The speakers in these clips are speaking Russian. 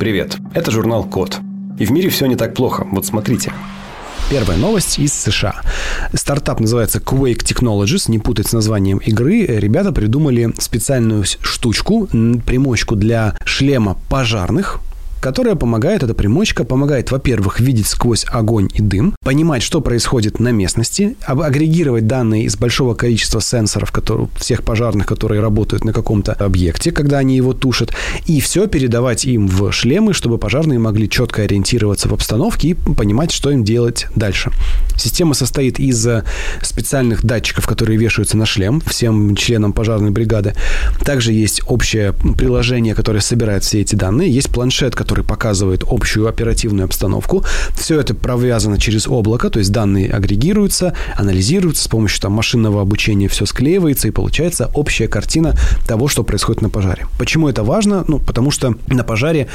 Привет, это журнал Код. И в мире все не так плохо. Вот смотрите. Первая новость из США. Стартап называется Quake Technologies, не путать с названием игры. Ребята придумали специальную штучку, примочку для шлема пожарных, которая помогает, эта примочка помогает, во-первых, видеть сквозь огонь и дым, понимать, что происходит на местности, агрегировать данные из большого количества сенсоров, которые, всех пожарных, которые работают на каком-то объекте, когда они его тушат, и все передавать им в шлемы, чтобы пожарные могли четко ориентироваться в обстановке и понимать, что им делать дальше. Система состоит из э, специальных датчиков, которые вешаются на шлем всем членам пожарной бригады. Также есть общее приложение, которое собирает все эти данные. Есть планшет, который который показывает общую оперативную обстановку. Все это провязано через облако, то есть данные агрегируются, анализируются с помощью там, машинного обучения, все склеивается, и получается общая картина того, что происходит на пожаре. Почему это важно? Ну, потому что на пожаре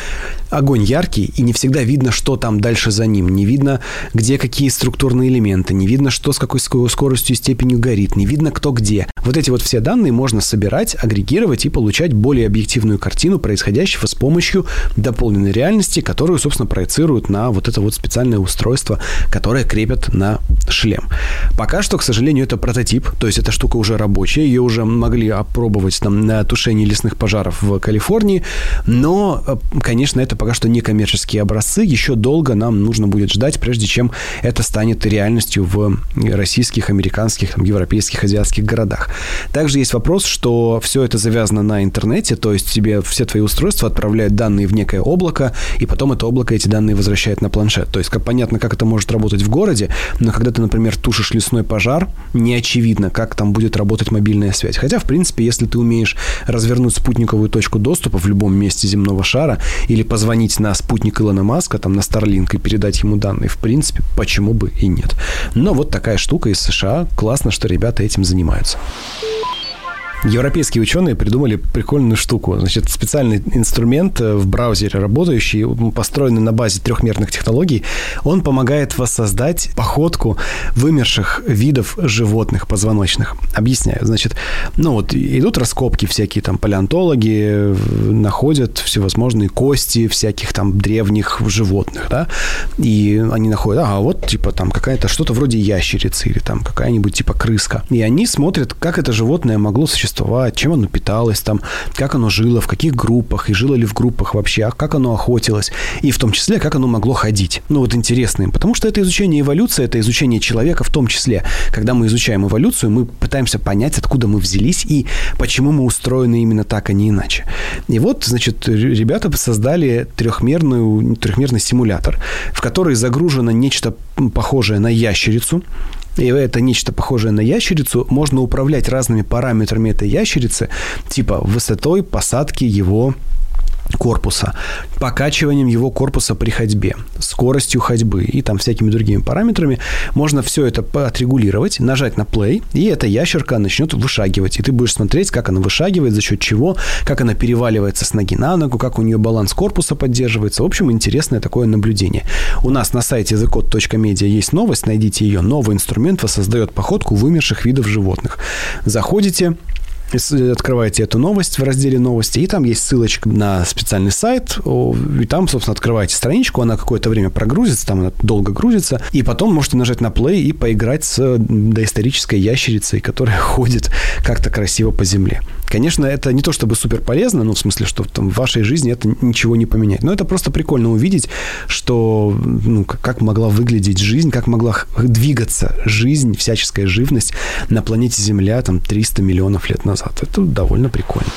огонь яркий, и не всегда видно, что там дальше за ним. Не видно, где какие структурные элементы, не видно, что с какой скоростью и степенью горит, не видно, кто где. Вот эти вот все данные можно собирать, агрегировать и получать более объективную картину происходящего с помощью дополненной дополненной реальности, которую, собственно, проецируют на вот это вот специальное устройство, которое крепят на шлем. Пока что, к сожалению, это прототип, то есть эта штука уже рабочая, ее уже могли опробовать там на тушении лесных пожаров в Калифорнии, но, э, конечно, это пока что не коммерческие образцы, еще долго нам нужно будет ждать, прежде чем это станет реальностью в российских, американских, там, европейских, азиатских городах. Также есть вопрос, что все это завязано на интернете, то есть тебе все твои устройства отправляют данные в некое облако, облако, и потом это облако эти данные возвращает на планшет. То есть, как понятно, как это может работать в городе, но когда ты, например, тушишь лесной пожар, не очевидно, как там будет работать мобильная связь. Хотя, в принципе, если ты умеешь развернуть спутниковую точку доступа в любом месте земного шара или позвонить на спутник Илона Маска, там, на Starlink и передать ему данные, в принципе, почему бы и нет. Но вот такая штука из США. Классно, что ребята этим занимаются. Европейские ученые придумали прикольную штуку. Значит, специальный инструмент э, в браузере работающий, построенный на базе трехмерных технологий, он помогает воссоздать походку вымерших видов животных позвоночных. Объясняю. Значит, ну вот идут раскопки всякие там палеонтологи, э, находят всевозможные кости всяких там древних животных, да, и они находят, ага, вот типа там какая-то что-то вроде ящерицы или там какая-нибудь типа крыска. И они смотрят, как это животное могло существовать существовать, чем оно питалось там, как оно жило, в каких группах, и жило ли в группах вообще, а как оно охотилось, и в том числе, как оно могло ходить. Ну, вот интересно им, потому что это изучение эволюции, это изучение человека в том числе. Когда мы изучаем эволюцию, мы пытаемся понять, откуда мы взялись и почему мы устроены именно так, а не иначе. И вот, значит, ребята создали трехмерную, трехмерный симулятор, в который загружено нечто похожее на ящерицу, и это нечто похожее на ящерицу, можно управлять разными параметрами этой ящерицы, типа высотой посадки его корпуса, покачиванием его корпуса при ходьбе, скоростью ходьбы и там всякими другими параметрами. Можно все это отрегулировать, нажать на play, и эта ящерка начнет вышагивать. И ты будешь смотреть, как она вышагивает, за счет чего, как она переваливается с ноги на ногу, как у нее баланс корпуса поддерживается. В общем, интересное такое наблюдение. У нас на сайте thecode.media есть новость, найдите ее. Новый инструмент воссоздает походку вымерших видов животных. Заходите, открываете эту новость в разделе новости, и там есть ссылочка на специальный сайт, и там, собственно, открываете страничку, она какое-то время прогрузится, там она долго грузится, и потом можете нажать на play и поиграть с доисторической ящерицей, которая ходит как-то красиво по земле. Конечно, это не то чтобы супер полезно, ну, в смысле, что там в вашей жизни это ничего не поменяет, но это просто прикольно увидеть, что, ну, как могла выглядеть жизнь, как могла двигаться жизнь, всяческая живность на планете Земля там 300 миллионов лет назад назад. Это довольно прикольно.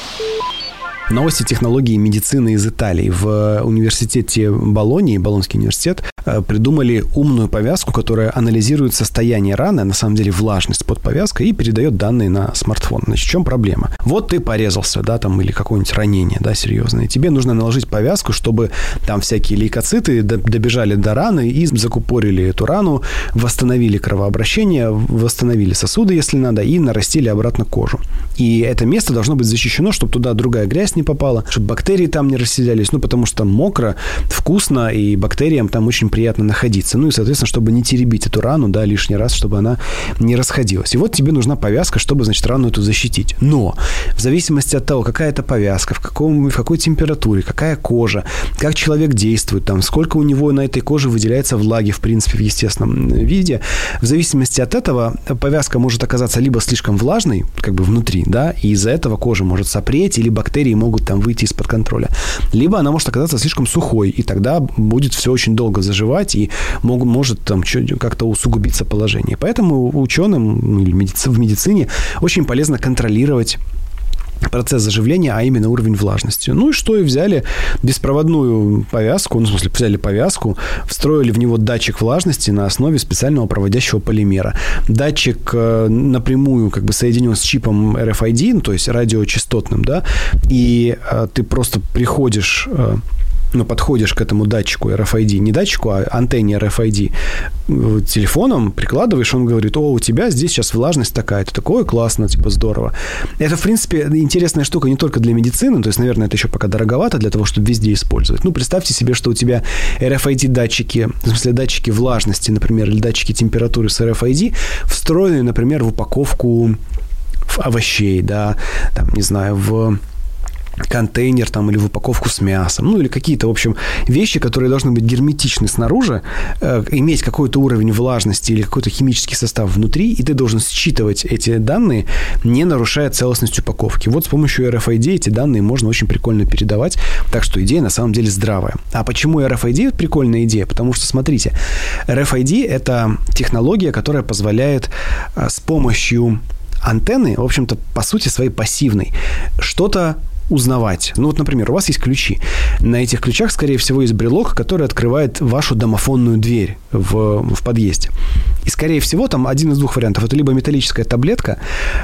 Новости технологии медицины из Италии. В университете Болонии, Болонский университет, придумали умную повязку, которая анализирует состояние раны, на самом деле влажность под повязкой, и передает данные на смартфон. Значит, в чем проблема? Вот ты порезался, да, там, или какое-нибудь ранение, да, серьезное. Тебе нужно наложить повязку, чтобы там всякие лейкоциты добежали до раны и закупорили эту рану, восстановили кровообращение, восстановили сосуды, если надо, и нарастили обратно кожу. И это место должно быть защищено, чтобы туда другая грязь не попала, чтобы бактерии там не расселялись, ну, потому что мокро, вкусно, и бактериям там очень находиться. Ну и, соответственно, чтобы не теребить эту рану, да, лишний раз, чтобы она не расходилась. И вот тебе нужна повязка, чтобы, значит, рану эту защитить. Но в зависимости от того, какая это повязка, в, каком, в какой температуре, какая кожа, как человек действует, там, сколько у него на этой коже выделяется влаги, в принципе, в естественном виде, в зависимости от этого повязка может оказаться либо слишком влажной, как бы внутри, да, и из-за этого кожа может сопреть, или бактерии могут там выйти из-под контроля. Либо она может оказаться слишком сухой, и тогда будет все очень долго заживать, и мог, может там как-то усугубиться положение. Поэтому ученым ну, в медицине очень полезно контролировать процесс заживления, а именно уровень влажности. Ну и что, и взяли беспроводную повязку, ну, в смысле, взяли повязку, встроили в него датчик влажности на основе специального проводящего полимера. Датчик э, напрямую как бы соединен с чипом RFID, ну, то есть радиочастотным, да, и э, ты просто приходишь э, ну, подходишь к этому датчику RFID, не датчику, а антенне RFID, телефоном прикладываешь, он говорит, о, у тебя здесь сейчас влажность такая, это такое классно, типа здорово. Это, в принципе, интересная штука не только для медицины, то есть, наверное, это еще пока дороговато для того, чтобы везде использовать. Ну, представьте себе, что у тебя RFID-датчики, в смысле, датчики влажности, например, или датчики температуры с RFID, встроены, например, в упаковку овощей, да, там, не знаю, в контейнер там или в упаковку с мясом, ну или какие-то, в общем, вещи, которые должны быть герметичны снаружи, э, иметь какой-то уровень влажности или какой-то химический состав внутри, и ты должен считывать эти данные, не нарушая целостность упаковки. Вот с помощью RFID эти данные можно очень прикольно передавать, так что идея на самом деле здравая. А почему RFID прикольная идея? Потому что, смотрите, RFID – это технология, которая позволяет э, с помощью антенны, в общем-то, по сути своей пассивной, что-то узнавать. Ну вот, например, у вас есть ключи. На этих ключах, скорее всего, есть брелок, который открывает вашу домофонную дверь в, в подъезде. И, скорее всего, там один из двух вариантов. Это либо металлическая таблетка,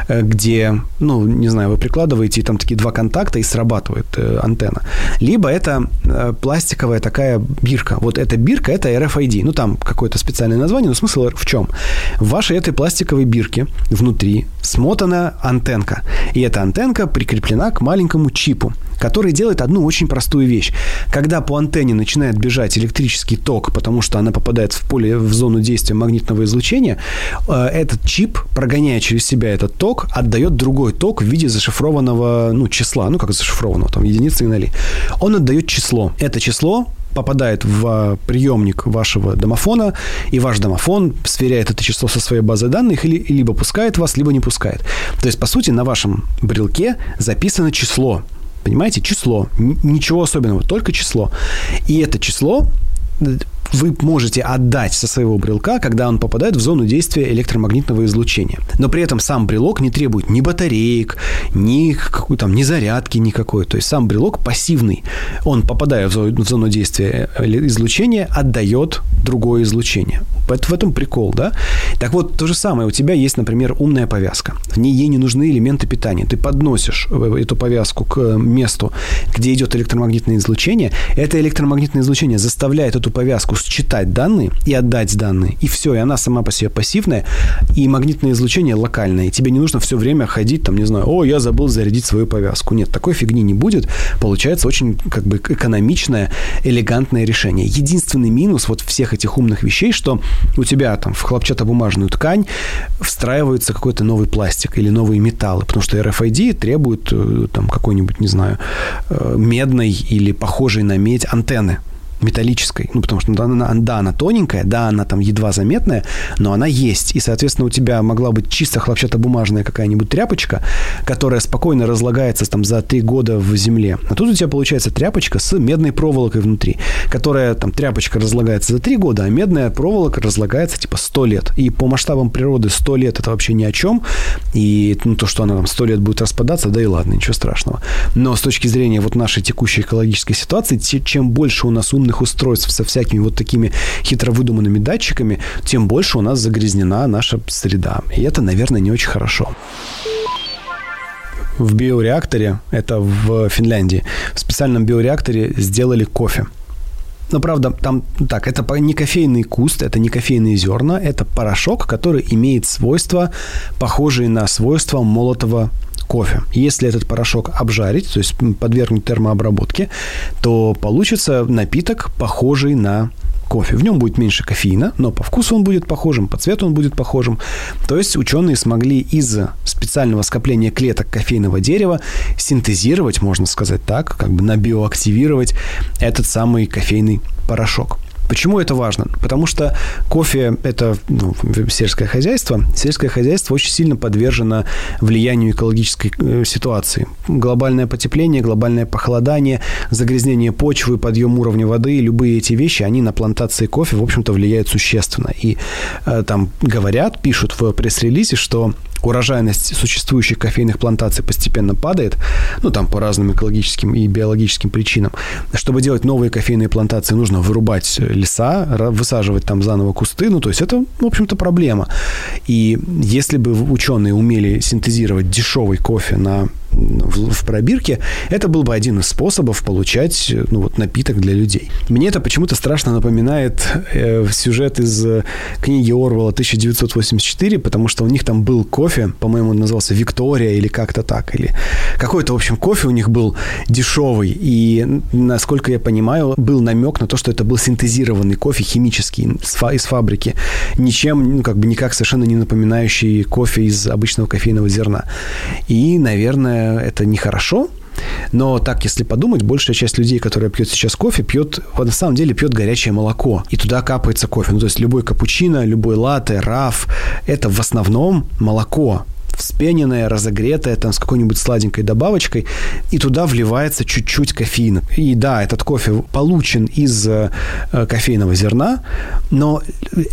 э, где, ну, не знаю, вы прикладываете, и там такие два контакта, и срабатывает э, антенна. Либо это э, пластиковая такая бирка. Вот эта бирка – это RFID. Ну, там какое-то специальное название, но смысл в чем? В вашей этой пластиковой бирке внутри смотана антенка. И эта антенка прикреплена к маленькому чипу, который делает одну очень простую вещь. Когда по антенне начинает бежать электрический ток, потому что она попадает в поле, в зону действия магнитного излучения, э, этот чип, прогоняя через себя этот ток, отдает другой ток в виде зашифрованного ну, числа, ну как зашифрованного, там единицы и ноли. Он отдает число. Это число попадает в приемник вашего домофона, и ваш домофон сверяет это число со своей базой данных, или либо пускает вас, либо не пускает. То есть, по сути, на вашем брелке записано число. Понимаете? Число. Ничего особенного, только число. И это число вы можете отдать со своего брелка, когда он попадает в зону действия электромагнитного излучения. Но при этом сам брелок не требует ни батареек, ни, какой, там, ни зарядки никакой. То есть сам брелок пассивный. Он, попадая в зону действия э, излучения, отдает другое излучение. В этом прикол, да? Так вот, то же самое. У тебя есть, например, умная повязка. В ней ей не нужны элементы питания. Ты подносишь э, эту повязку к месту, где идет электромагнитное излучение. Это электромагнитное излучение заставляет эту повязку считать данные и отдать данные. И все, и она сама по себе пассивная, и магнитное излучение локальное. И тебе не нужно все время ходить, там, не знаю, о, я забыл зарядить свою повязку. Нет, такой фигни не будет. Получается очень как бы экономичное, элегантное решение. Единственный минус вот всех этих умных вещей, что у тебя там в хлопчатобумажную ткань встраивается какой-то новый пластик или новые металлы, потому что RFID требует э, там какой-нибудь, не знаю, э, медной или похожей на медь антенны металлической. Ну, потому что ну, она, да, она тоненькая, да, она там едва заметная, но она есть. И, соответственно, у тебя могла быть чисто хлопчатобумажная какая-нибудь тряпочка, которая спокойно разлагается там за три года в земле. А тут у тебя получается тряпочка с медной проволокой внутри, которая там тряпочка разлагается за три года, а медная проволока разлагается типа сто лет. И по масштабам природы сто лет это вообще ни о чем. И ну, то, что она там сто лет будет распадаться, да и ладно, ничего страшного. Но с точки зрения вот нашей текущей экологической ситуации, чем больше у нас умных умных устройств со всякими вот такими хитро выдуманными датчиками, тем больше у нас загрязнена наша среда. И это, наверное, не очень хорошо в биореакторе, это в Финляндии, в специальном биореакторе сделали кофе. Но правда, там так, это не кофейный куст, это не кофейные зерна, это порошок, который имеет свойства, похожие на свойства молотого кофе. Если этот порошок обжарить, то есть подвергнуть термообработке, то получится напиток, похожий на кофе. В нем будет меньше кофеина, но по вкусу он будет похожим, по цвету он будет похожим. То есть ученые смогли из специального скопления клеток кофейного дерева синтезировать, можно сказать так, как бы набиоактивировать этот самый кофейный порошок. Почему это важно? Потому что кофе – это ну, сельское хозяйство. Сельское хозяйство очень сильно подвержено влиянию экологической э, ситуации. Глобальное потепление, глобальное похолодание, загрязнение почвы, подъем уровня воды – любые эти вещи, они на плантации кофе, в общем-то, влияют существенно. И э, там говорят, пишут в пресс-релизе, что урожайность существующих кофейных плантаций постепенно падает, ну, там по разным экологическим и биологическим причинам. Чтобы делать новые кофейные плантации, нужно вырубать леса, высаживать там заново кусты, ну, то есть это, в общем-то, проблема. И если бы ученые умели синтезировать дешевый кофе на в, в пробирке, это был бы один из способов получать ну, вот, напиток для людей. Мне это почему-то страшно напоминает э, сюжет из э, книги Орвала 1984, потому что у них там был кофе, по-моему, он назывался Виктория или как-то так, или какой-то, в общем, кофе у них был дешевый, и, насколько я понимаю, был намек на то, что это был синтезированный кофе химический из фабрики, ничем, ну, как бы никак совершенно не напоминающий кофе из обычного кофейного зерна. И, наверное, это нехорошо, но так, если подумать, большая часть людей, которые пьют сейчас кофе, пьет, на самом деле пьет горячее молоко. И туда капается кофе. Ну, то есть любой капучино, любой латте, раф, это в основном молоко вспененное, разогретое, там, с какой-нибудь сладенькой добавочкой, и туда вливается чуть-чуть кофеина. И да, этот кофе получен из э, кофейного зерна, но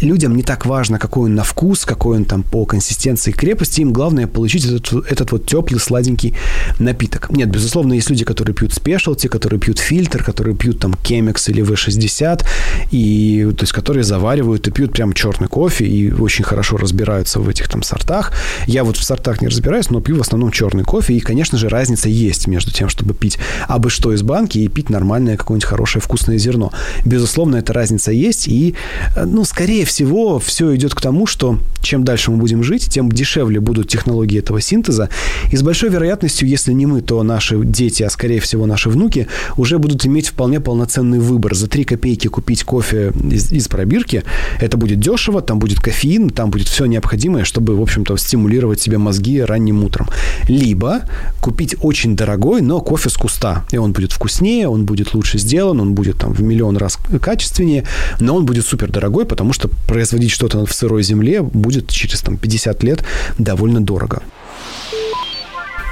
людям не так важно, какой он на вкус, какой он там по консистенции крепости, им главное получить этот, этот вот теплый, сладенький напиток. Нет, безусловно, есть люди, которые пьют спешлти, которые пьют фильтр, которые пьют там Кемекс или V60, и, то есть, которые заваривают и пьют прям черный кофе и очень хорошо разбираются в этих там сортах. Я вот в сортах не разбираюсь, но пью в основном черный кофе. И, конечно же, разница есть между тем, чтобы пить абы что из банки и пить нормальное какое-нибудь хорошее вкусное зерно. Безусловно, эта разница есть. И, э, ну, скорее всего, все идет к тому, что чем дальше мы будем жить, тем дешевле будут технологии этого синтеза. И с большой вероятностью, если не мы, то наши дети, а скорее всего наши внуки, уже будут иметь вполне полноценный выбор. За 3 копейки купить кофе из, из пробирки. Это будет дешево, там будет кофеин, там будет все необходимое, чтобы, в общем-то, стимулировать себе мозги ранним утром. Либо купить очень дорогой, но кофе с куста. И он будет вкуснее, он будет лучше сделан, он будет там в миллион раз качественнее, но он будет супер дорогой, потому что производить что-то в сырой земле будет через там 50 лет довольно дорого.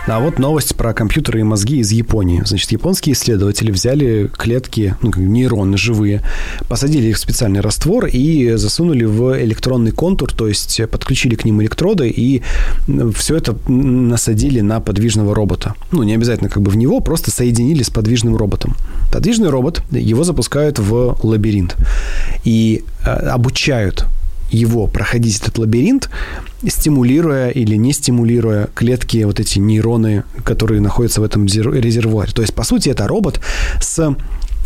А вот новость про компьютеры и мозги из Японии. Значит, японские исследователи взяли клетки, ну, нейроны живые, посадили их в специальный раствор и засунули в электронный контур, то есть подключили к ним электроды и все это насадили на подвижного робота. Ну, не обязательно как бы в него, просто соединили с подвижным роботом. Подвижный робот, его запускают в лабиринт и э, обучают его проходить этот лабиринт, стимулируя или не стимулируя клетки, вот эти нейроны, которые находятся в этом резервуаре. То есть, по сути, это робот с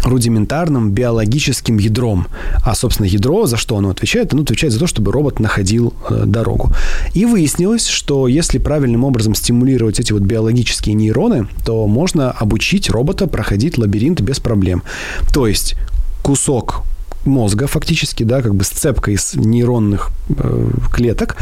рудиментарным биологическим ядром. А, собственно, ядро, за что оно отвечает? Оно отвечает за то, чтобы робот находил э, дорогу. И выяснилось, что если правильным образом стимулировать эти вот биологические нейроны, то можно обучить робота проходить лабиринт без проблем. То есть кусок мозга фактически, да, как бы сцепка из нейронных э, клеток,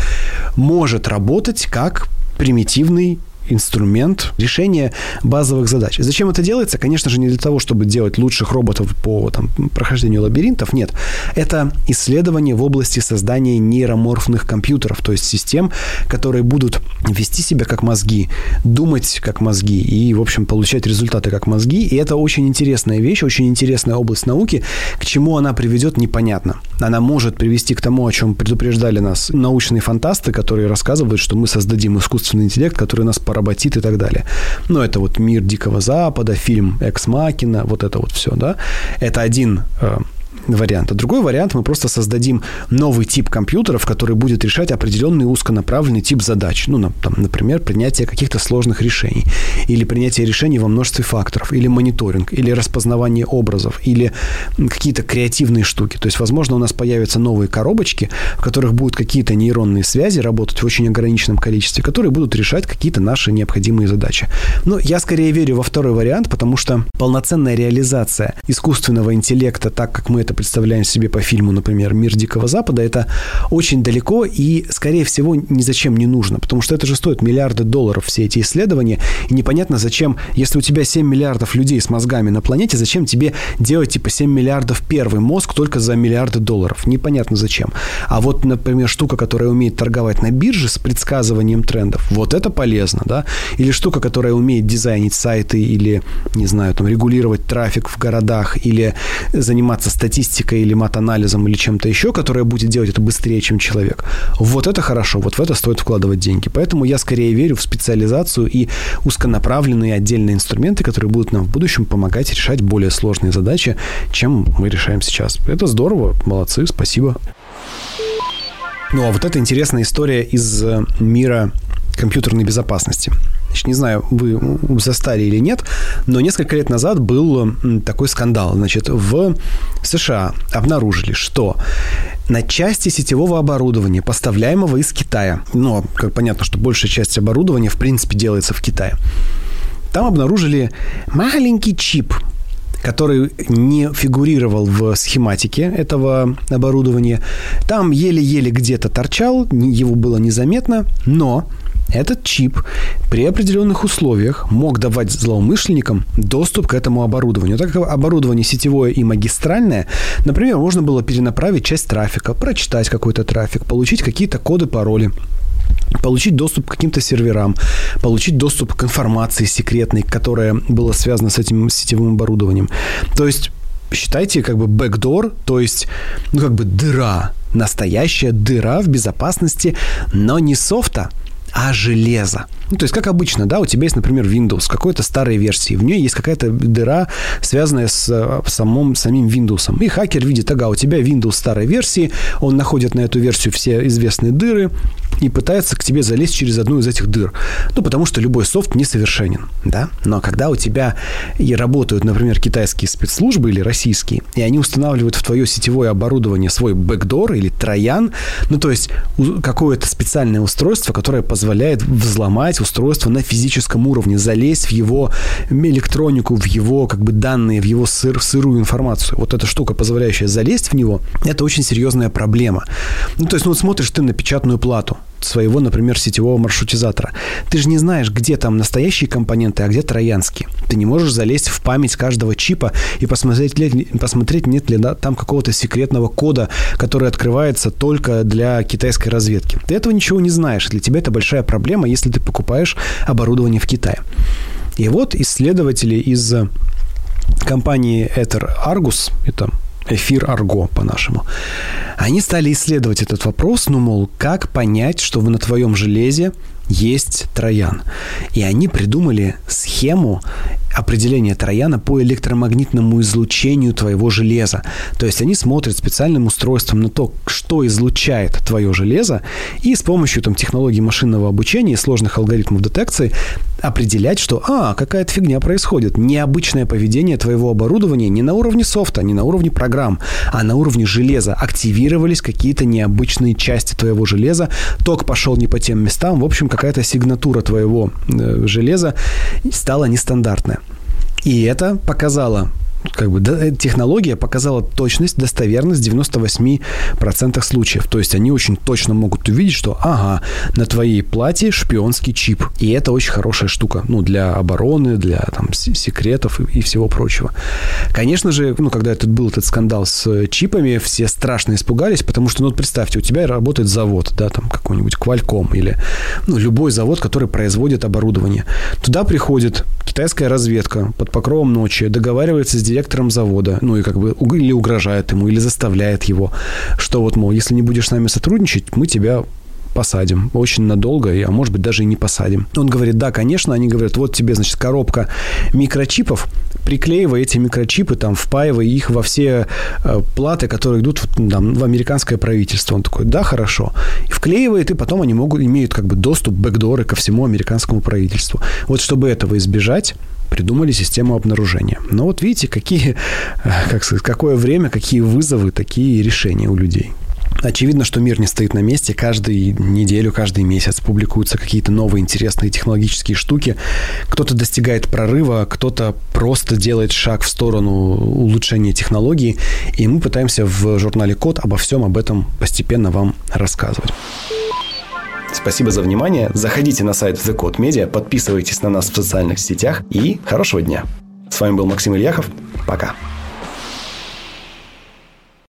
может работать как примитивный инструмент решения базовых задач. Зачем это делается? Конечно же, не для того, чтобы делать лучших роботов по там, прохождению лабиринтов. Нет. Это исследование в области создания нейроморфных компьютеров, то есть систем, которые будут вести себя как мозги, думать как мозги и, в общем, получать результаты как мозги. И это очень интересная вещь, очень интересная область науки. К чему она приведет, непонятно. Она может привести к тому, о чем предупреждали нас научные фантасты, которые рассказывают, что мы создадим искусственный интеллект, который нас поработит и так далее. Но это вот «Мир Дикого Запада», фильм «Экс Макина», вот это вот все, да. Это один э, вариант. А другой вариант, мы просто создадим новый тип компьютеров, который будет решать определенный узконаправленный тип задач. Ну, там, например, принятие каких-то сложных решений, или принятие решений во множестве факторов, или мониторинг, или распознавание образов, или какие-то креативные штуки. То есть, возможно, у нас появятся новые коробочки, в которых будут какие-то нейронные связи работать в очень ограниченном количестве, которые будут решать какие-то наши необходимые задачи. Но я скорее верю во второй вариант, потому что полноценная реализация искусственного интеллекта, так как мы это представляем себе по фильму, например, «Мир Дикого Запада», это очень далеко и, скорее всего, ни зачем не нужно, потому что это же стоит миллиарды долларов, все эти исследования, и непонятно, зачем, если у тебя 7 миллиардов людей с мозгами на планете, зачем тебе делать, типа, 7 миллиардов первый мозг только за миллиарды долларов? Непонятно зачем. А вот, например, штука, которая умеет торговать на бирже с предсказыванием трендов, вот это полезно, да? Или штука, которая умеет дизайнить сайты или, не знаю, там, регулировать трафик в городах или заниматься статистикой или мат-анализом или чем-то еще, которая будет делать это быстрее, чем человек. Вот это хорошо, вот в это стоит вкладывать деньги. Поэтому я скорее верю в специализацию и узконаправленные отдельные инструменты, которые будут нам в будущем помогать решать более сложные задачи, чем мы решаем сейчас. Это здорово, молодцы, спасибо. Ну, а вот это интересная история из э, мира компьютерной безопасности. Значит, не знаю, вы застали или нет, но несколько лет назад был такой скандал. Значит, в США обнаружили, что на части сетевого оборудования, поставляемого из Китая, ну, как понятно, что большая часть оборудования, в принципе, делается в Китае, там обнаружили маленький чип, который не фигурировал в схематике этого оборудования. Там еле-еле где-то торчал, его было незаметно, но этот чип при определенных условиях мог давать злоумышленникам доступ к этому оборудованию. Так как оборудование сетевое и магистральное, например, можно было перенаправить часть трафика, прочитать какой-то трафик, получить какие-то коды, пароли получить доступ к каким-то серверам, получить доступ к информации секретной, которая была связана с этим сетевым оборудованием. То есть считайте как бы backdoor, то есть ну как бы дыра, настоящая дыра в безопасности, но не софта, а железо. Ну, то есть, как обычно, да, у тебя есть, например, Windows какой-то старой версии, в ней есть какая-то дыра, связанная с э, самым, самим Windows. И хакер видит, ага, у тебя Windows старой версии, он находит на эту версию все известные дыры и пытается к тебе залезть через одну из этих дыр. Ну, потому что любой софт несовершенен, да. Но когда у тебя и работают, например, китайские спецслужбы или российские, и они устанавливают в твое сетевое оборудование свой бэкдор или троян, ну, то есть какое-то специальное устройство, которое позволяет взломать устройство на физическом уровне, залезть в его электронику, в его как бы данные, в его сыр, в сырую информацию. Вот эта штука, позволяющая залезть в него, это очень серьезная проблема. Ну, то есть, ну, вот смотришь ты на печатную плату своего, например, сетевого маршрутизатора. Ты же не знаешь, где там настоящие компоненты, а где троянские. Ты не можешь залезть в память каждого чипа и посмотреть, ли, посмотреть нет ли да, там какого-то секретного кода, который открывается только для китайской разведки. Ты этого ничего не знаешь. Для тебя это большая проблема, если ты покупаешь оборудование в Китае. И вот исследователи из компании Ether Argus, это эфир Арго по-нашему. Они стали исследовать этот вопрос, ну, мол, как понять, что на твоем железе есть троян. И они придумали схему определения трояна по электромагнитному излучению твоего железа. То есть они смотрят специальным устройством на то, что излучает твое железо, и с помощью там, технологий машинного обучения и сложных алгоритмов детекции определять, что, а, какая-то фигня происходит. Необычное поведение твоего оборудования не на уровне софта, не на уровне программ, а на уровне железа. Активировались какие-то необычные части твоего железа, ток пошел не по тем местам. В общем, какая-то сигнатура твоего э, железа стала нестандартная. И это показало как бы технология показала точность, достоверность в 98% случаев. То есть они очень точно могут увидеть, что ага, на твоей плате шпионский чип. И это очень хорошая штука. Ну, для обороны, для там секретов и, и всего прочего. Конечно же, ну, когда этот был этот скандал с чипами, все страшно испугались, потому что, ну, представьте, у тебя работает завод, да, там какой-нибудь Qualcomm или, ну, любой завод, который производит оборудование. Туда приходит китайская разведка под покровом ночи, договаривается с директором завода, ну и как бы или угрожает ему, или заставляет его, что вот, мол, если не будешь с нами сотрудничать, мы тебя посадим. Очень надолго, а может быть даже и не посадим. Он говорит, да, конечно. Они говорят, вот тебе, значит, коробка микрочипов, приклеивай эти микрочипы, там, впаивай их во все э, платы, которые идут там, в американское правительство. Он такой, да, хорошо. И вклеивает, и потом они могут, имеют как бы доступ, бэкдоры ко всему американскому правительству. Вот чтобы этого избежать, придумали систему обнаружения. Но вот видите, какие, как сказать, какое время, какие вызовы, такие решения у людей. Очевидно, что мир не стоит на месте. Каждую неделю, каждый месяц публикуются какие-то новые интересные технологические штуки. Кто-то достигает прорыва, кто-то просто делает шаг в сторону улучшения технологий. И мы пытаемся в журнале Код обо всем об этом постепенно вам рассказывать. Спасибо за внимание. Заходите на сайт The Code Media, подписывайтесь на нас в социальных сетях и хорошего дня. С вами был Максим Ильяхов. Пока.